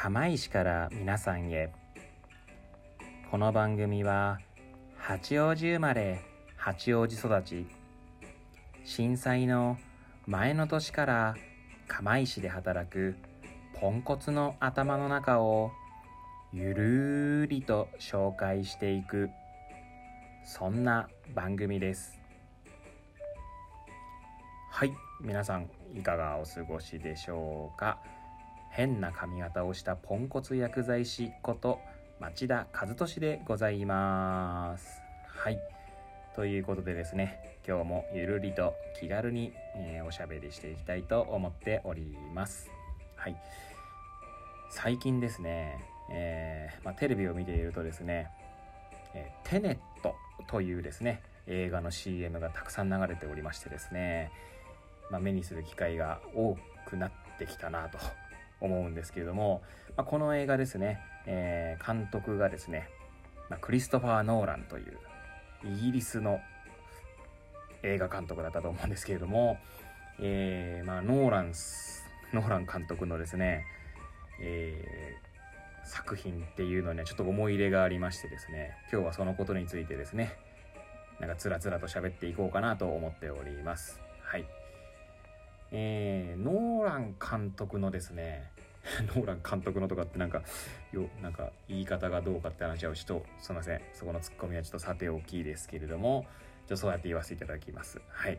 釜石から皆さんへ。この番組は八王子生まれ八王子育ち。震災の前の年から釜石で働くポンコツの頭の中をゆるりと紹介していくそんな番組です。はい皆さんいかがお過ごしでしょうか？変な髪型をしたポンコツ薬剤師こと町田和俊でございます。はい。ということでですね今日もゆるりと気軽に、えー、おしゃべりしていきたいと思っております。はい。最近ですね、えー、まあ、テレビを見ているとですね、えー、テネットというですね映画の CM がたくさん流れておりましてですね、まあ、目にする機会が多くなってきたなと思うんですけれども、まあ、この映画ですね、えー、監督がですね、まあ、クリストファー・ノーランというイギリスの映画監督だったと思うんですけれども、えー、まあ、ノーランス、ノーラン監督のですね、えー、作品っていうのにはちょっと思い入れがありましてですね、今日はそのことについてですね、なんかつらつらと喋っていこうかなと思っております。はい。えー、ノーラン監督のですね、ノーラン監督のとかってなんか、よ、なんか言い方がどうかって話はちょっと、すいません。そこのツッコミはちょっとさておきですけれども、ちょそうやって言わせていただきます。はい。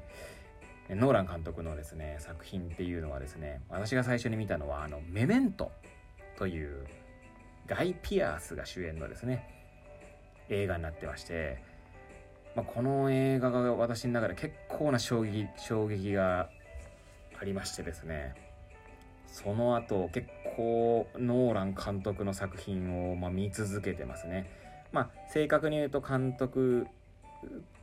ノーラン監督のですね、作品っていうのはですね、私が最初に見たのは、あの、メメントという、ガイ・ピアースが主演のですね、映画になってまして、まあ、この映画が私の中で結構な衝撃、衝撃がありましてですね、その後結構ノーラン監督の作品をま見続けてますね。まあ正確に言うと監督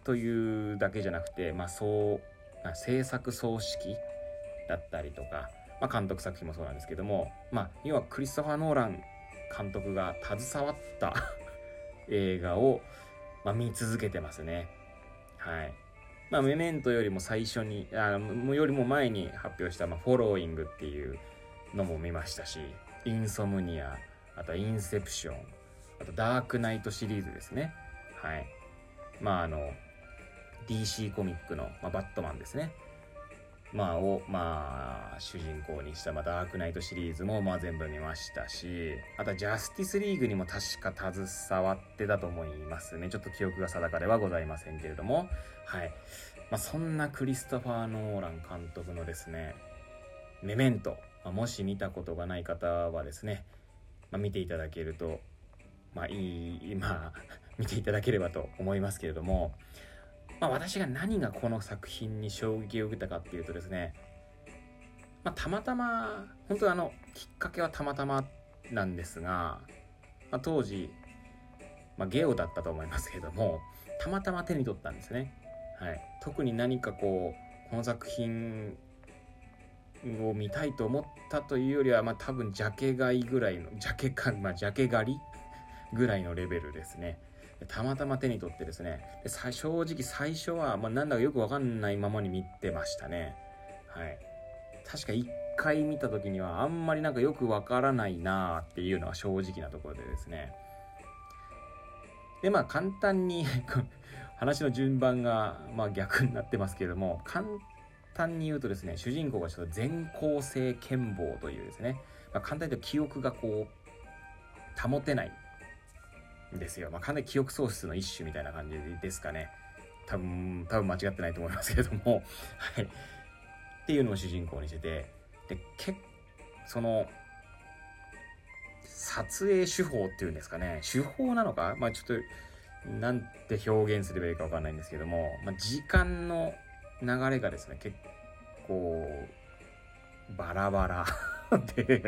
というだけじゃなくて、まあそう、制作総指揮だったりとか、まあ監督作品もそうなんですけども、まあ要はクリストファー・ノーラン監督が携わった 映画を、ま、見続けてますね。はい。まあ、メメントよりも最初に、あよりも前に発表した、まあ、フォローイングっていうのも見ましたし、インソムニア、あとインセプション、あとダークナイトシリーズですね。はい。まあ、あの、DC コミックの、まあ、バットマンですね。まあ、を、まあ、主人公にした、まあ、ダークナイトシリーズも、まあ、全部見ましたし、あと、ジャスティスリーグにも確か携わってたと思いますね。ちょっと記憶が定かではございませんけれども、はい。まあ、そんなクリストファー・ノーラン監督のですね、メメント、まあ、もし見たことがない方はですね、まあ、見ていただけると、まあ、いい、まあ、見ていただければと思いますけれども、まあ、私が何がこの作品に衝撃を受けたかっていうとですね、まあ、たまたま、本当あの、きっかけはたまたまなんですが、まあ、当時、まあ、ゲオだったと思いますけども、たまたま手に取ったんですね。はい。特に何かこう、この作品を見たいと思ったというよりは、まあ多分ジャケ買いぐらいの、ジャケか、まあジャケ狩りぐらいのレベルですね。たまたま手に取ってですね、で正直最初は、まあ、なんだかよくわかんないままに見てましたね。はい。確か一回見た時にはあんまりなんかよくわからないなーっていうのは正直なところでですね。で、まあ簡単に 話の順番がまあ逆になってますけれども、簡単に言うとですね、主人公がちょっと全校性健忘というですね、まあ、簡単に言うと記憶がこう、保てないですよ。まあ、かなり記憶喪失の一種みたいな感じですかね。多分、多分間違ってないと思いますけども、はい。っていうのを主人公にしてて、で、けその、撮影手法っていうんですかね。手法なのか？まあちょっと、なんて表現すればいいかわかんないんですけども、まあ、時間の流れがですね、結構、バラバラで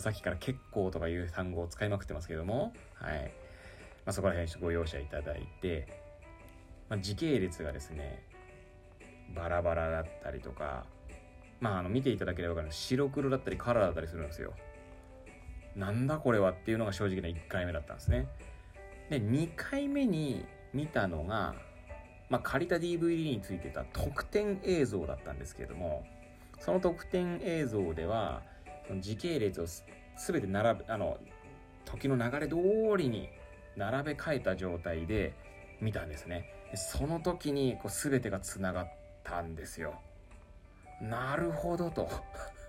さっきから結構とかいう単語を使いまくってますけども、はい。まあ、そこら辺ご容赦いただいて、まあ、時系列がですね、バラバラだったりとか、まあ、あの、見ていただければわかる白黒だったりカラーだったりするんですよ。なんだこれはっていうのが正直な1回目だったんですね。で、2回目に見たのが、まあ、借りた DVD についてた特典映像だったんですけれども、その特典映像では、その時系列を全て並べあの時の流れ通りに並べ替えた状態で見たんですね。その時にこう全てがつながったんですよ。なるほどと。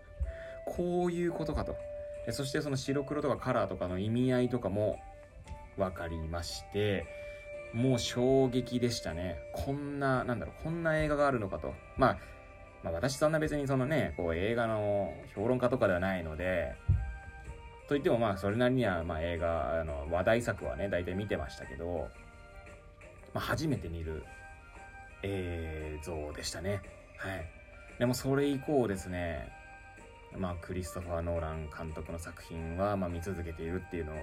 こういうことかと。そしてその白黒とかカラーとかの意味合いとかも分かりましてもう衝撃でしたね。こんななんだろうこんな映画があるのかと。まあまあ、私そんな別にそのねこう映画の評論家とかではないのでといってもまあそれなりにはま映画あの話題作はね大体見てましたけど、まあ、初めて見る映像でしたね。はい。でもそれ以降ですねまあクリストファー・ノーラン監督の作品はま見続けているっていうのを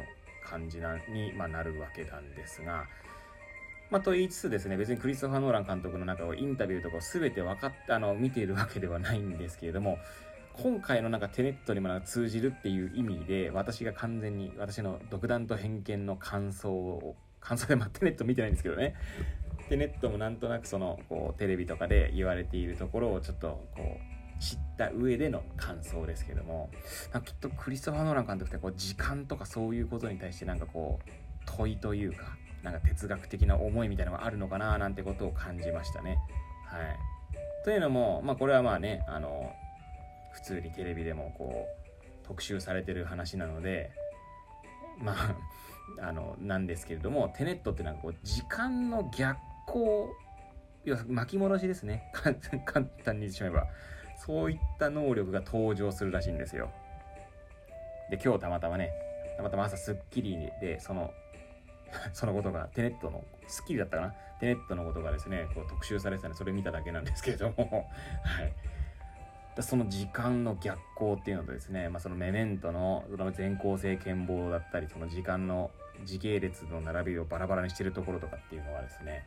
感じなに、ま、なるわけなんですがまあ、と言いつつですね、別にクリストファー・ノーラン監督の中をインタビューとかを全て分かっあの、見ているわけではないんですけれども、今回のなんかテネットにも通じるっていう意味で、私が完全に私の独断と偏見の感想を、感想で、まあ、テネット見てないんですけどね、テネットもなんとなくその、こう、テレビとかで言われているところをちょっと、こう、知った上での感想ですけども、きっとクリストファー・ノーラン監督ってこう時間とかそういうことに対してなんかこう問いというかなんか哲学的な思いみたいなのがあるのかななんてことを感じましたね。はい。というのも、まあこれはまあね、あの、普通にテレビでもこう、特集されてる話なので、まあ、あの、なんですけれども、テネットってなんかこう、時間の逆行、要は巻き戻しですね。簡単に言ってしまえば。そういった能力が登場するらしいんですよ。で、今日たまたまね、たまたま朝スッキリで、その そのことが、テネットの、スッキリだったかな？テネットのことがですね、こう特集されてたんで、それ見ただけなんですけれども、はい。その時間の逆行っていうのとですね、まあ、そのメメントの全校性健忘だったり、その時間の時系列の並びをバラバラにしてるところとかっていうのはですね、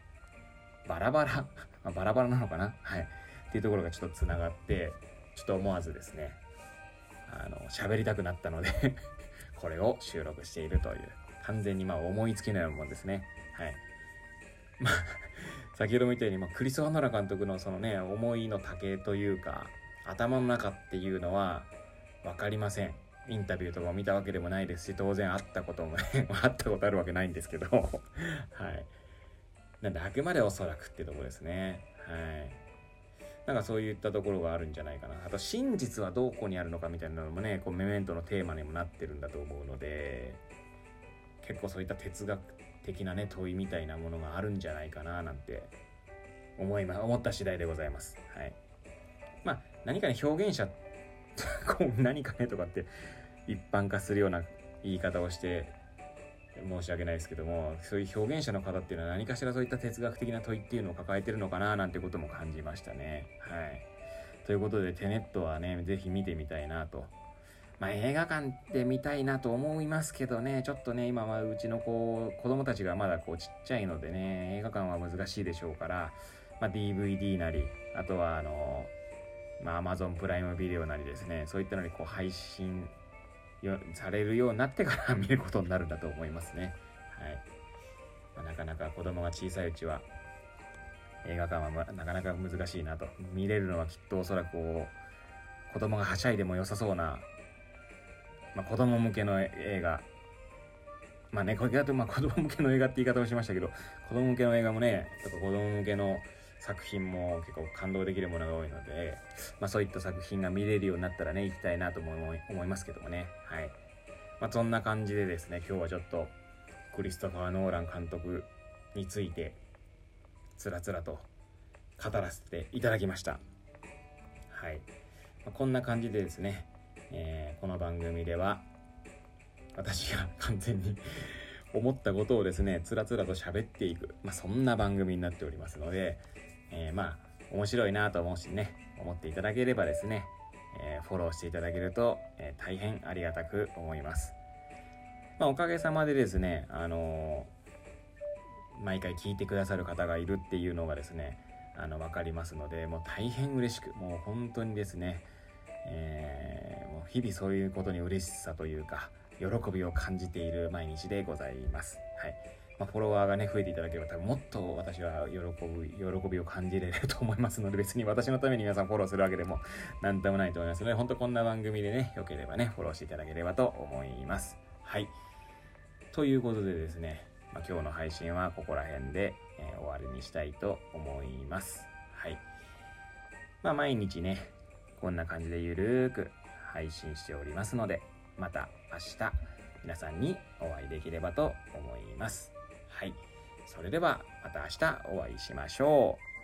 バラバラ、ま、バラバラなのかな？はい。っていうところがちょっと繋がって、ちょっと思わずですね、あの、喋りたくなったのでこれを収録しているという。完全にまあ思いつきのようなもんですね。はい。まあ、先ほども言ったように、まあ、クリス・ワノラ監督のそのね、思いの丈というか、頭の中っていうのは分かりません。インタビューとかを見たわけでもないですし、当然会ったこともね、会ったことあるわけないんですけど、はい。なんで、あくまでおそらくってとこですね。はい。なんかそういったところがあるんじゃないかな。あと、真実はどこにあるのかみたいなのもね、こう、メメントのテーマにもなってるんだと思うので、結構そういった哲学的なね問いみたいなものがあるんじゃないかななんて思いま思った次第でございます。はい。まあ何かね表現者こう何かねとかって一般化するような言い方をして申し訳ないですけどもそういう表現者の方っていうのは何かしらそういった哲学的な問いっていうのを抱えてるのかななんてことも感じましたね。はい。ということでテネットはね是非見てみたいなとまあ、映画館で見たいなと思いますけどね、ちょっとね、今はうちの子、子供たちがまだこうちっちゃいのでね、映画館は難しいでしょうから、まあ、DVD なり、あとはあの、まあ、Amazon プライムビデオなりですね、そういったのにこう配信されるようになってから見ることになるんだと思いますね。はい。まあ、なかなか子供が小さいうちは、映画館はなかなか難しいなと。見れるのはきっとおそらくこう、子供がはしゃいでも良さそうなまあ、子供向けの映画まあね、これだとまあ子供向けの映画って言い方をしましたけど、子供向けの映画もね、やっぱ子供向けの作品も結構感動できるものが多いので、まあそういった作品が見れるようになったらね、行きたいなと思い思いますけどもね。はい。まあそんな感じでですね、今日はちょっとクリストファー・ノーラン監督について、つらつらと語らせていただきました。はい。まあ、こんな感じでですね、えー、この番組では私が完全に 思ったことをですねつらつらと喋っていく、まあ、そんな番組になっておりますので、えー、まあ面白いなと思うしね思っていただければですね、えー、フォローしていただけると、えー、大変ありがたく思います、まあ、おかげさまでですねあの毎回聞いてくださる方がいるっていうのがですねあの分かりますのでもう大変嬉しくもう本当にですねえー、もう日々そういうことに嬉しさというか、喜びを感じている毎日でございます。はい。まあ、フォロワーがね、増えていただければ多分もっと私は喜ぶ、喜びを感じれると思いますので、別に私のために皆さんフォローするわけでもなんともないと思いますので、本当こんな番組でね、良ければね、フォローしていただければと思います。はい。ということでですね、まあ、今日の配信はここら辺で、えー、終わりにしたいと思います。はい。まあ、毎日ね、こんな感じでゆるーく配信しておりますので、また明日皆さんにお会いできればと思います。はい。それではまた明日お会いしましょう。